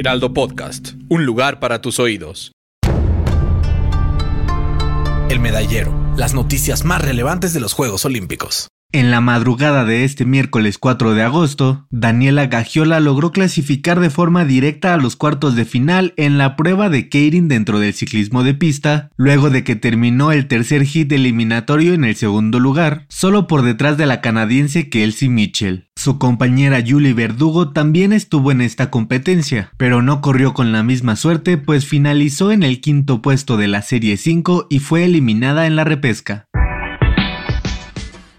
Heraldo Podcast, un lugar para tus oídos. El medallero, las noticias más relevantes de los Juegos Olímpicos. En la madrugada de este miércoles 4 de agosto, Daniela Gagiola logró clasificar de forma directa a los cuartos de final en la prueba de Keirin dentro del ciclismo de pista, luego de que terminó el tercer hit eliminatorio en el segundo lugar, solo por detrás de la canadiense Kelsey Mitchell. Su compañera Julie Verdugo también estuvo en esta competencia, pero no corrió con la misma suerte pues finalizó en el quinto puesto de la Serie 5 y fue eliminada en la repesca.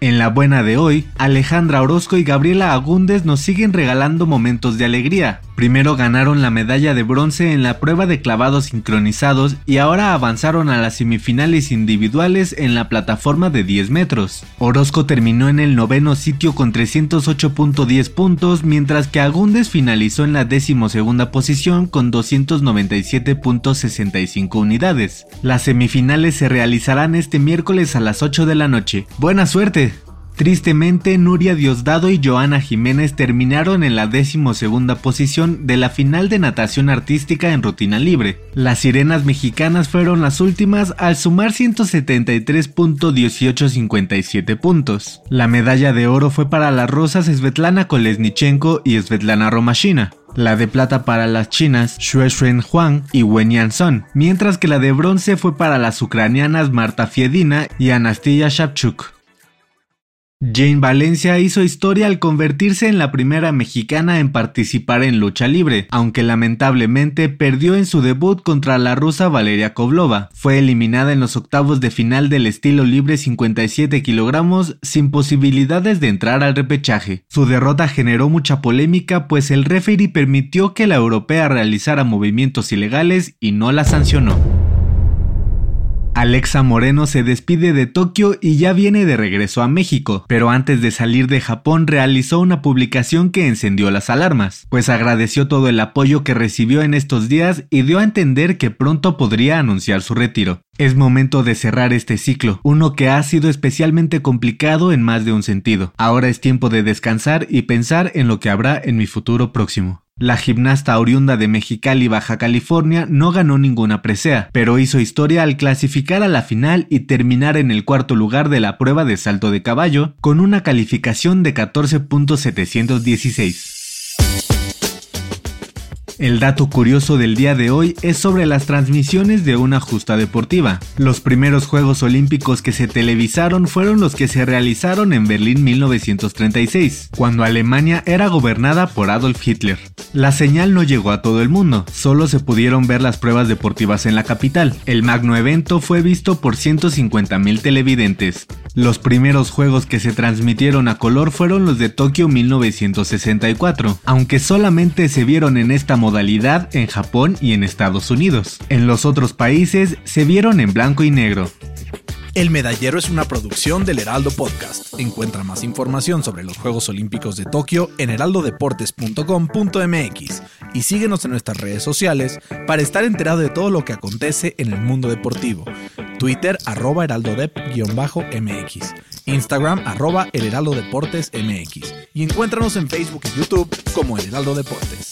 En la buena de hoy, Alejandra Orozco y Gabriela Agúndez nos siguen regalando momentos de alegría. Primero ganaron la medalla de bronce en la prueba de clavados sincronizados y ahora avanzaron a las semifinales individuales en la plataforma de 10 metros. Orozco terminó en el noveno sitio con 308.10 puntos, mientras que Agúndez finalizó en la decimosegunda posición con 297.65 unidades. Las semifinales se realizarán este miércoles a las 8 de la noche. ¡Buena suerte! Tristemente, Nuria Diosdado y Joana Jiménez terminaron en la decimosegunda posición de la final de natación artística en rutina libre. Las sirenas mexicanas fueron las últimas al sumar 173.1857 puntos. La medalla de oro fue para las rusas Svetlana Kolesnichenko y Svetlana Romashina la de plata para las chinas Shueshen Huang y Wen Yanson, mientras que la de bronce fue para las ucranianas Marta Fiedina y Anastasia Shapchuk. Jane Valencia hizo historia al convertirse en la primera mexicana en participar en lucha libre, aunque lamentablemente perdió en su debut contra la rusa Valeria Kovlova. Fue eliminada en los octavos de final del estilo libre 57 kilogramos sin posibilidades de entrar al repechaje. Su derrota generó mucha polémica pues el referee permitió que la europea realizara movimientos ilegales y no la sancionó. Alexa Moreno se despide de Tokio y ya viene de regreso a México, pero antes de salir de Japón realizó una publicación que encendió las alarmas, pues agradeció todo el apoyo que recibió en estos días y dio a entender que pronto podría anunciar su retiro. Es momento de cerrar este ciclo, uno que ha sido especialmente complicado en más de un sentido. Ahora es tiempo de descansar y pensar en lo que habrá en mi futuro próximo. La gimnasta oriunda de Mexicali, Baja California, no ganó ninguna presea, pero hizo historia al clasificar a la final y terminar en el cuarto lugar de la prueba de salto de caballo, con una calificación de 14.716. El dato curioso del día de hoy es sobre las transmisiones de una justa deportiva. Los primeros Juegos Olímpicos que se televisaron fueron los que se realizaron en Berlín 1936, cuando Alemania era gobernada por Adolf Hitler. La señal no llegó a todo el mundo, solo se pudieron ver las pruebas deportivas en la capital. El magno evento fue visto por 150.000 televidentes. Los primeros juegos que se transmitieron a color fueron los de Tokio 1964, aunque solamente se vieron en esta modalidad en Japón y en Estados Unidos. En los otros países se vieron en blanco y negro. El Medallero es una producción del Heraldo Podcast. Encuentra más información sobre los Juegos Olímpicos de Tokio en heraldodeportes.com.mx y síguenos en nuestras redes sociales para estar enterado de todo lo que acontece en el mundo deportivo. Twitter arroba heraldodep-mx, Instagram arroba el heraldo deportes mx y encuéntranos en Facebook y YouTube como el Heraldo Deportes.